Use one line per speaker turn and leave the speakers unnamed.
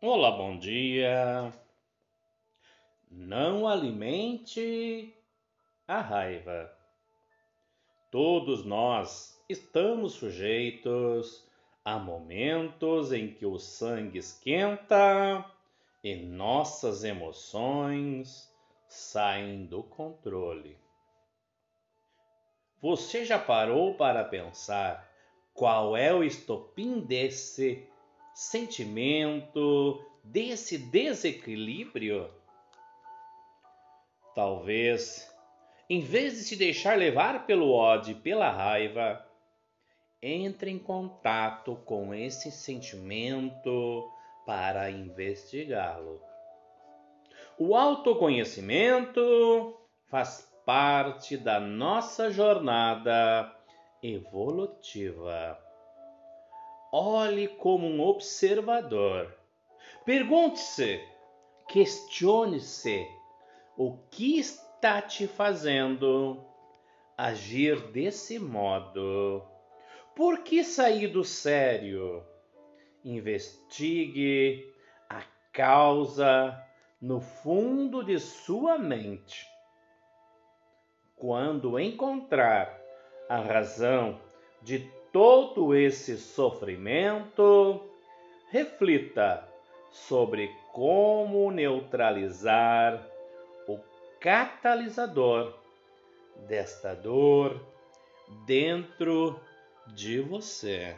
Olá, bom dia. Não alimente a raiva. Todos nós estamos sujeitos a momentos em que o sangue esquenta e nossas emoções saem do controle. Você já parou para pensar qual é o estopim desse sentimento, desse desequilíbrio? Talvez, em vez de se deixar levar pelo ódio e pela raiva, entre em contato com esse sentimento para investigá-lo. O autoconhecimento faz parte da nossa jornada evolutiva. Olhe como um observador. Pergunte-se, questione-se o que está te fazendo agir desse modo. Por que sair do sério? Investigue a causa no fundo de sua mente. Quando encontrar a razão de todo esse sofrimento, reflita sobre como neutralizar o catalisador desta dor dentro de você.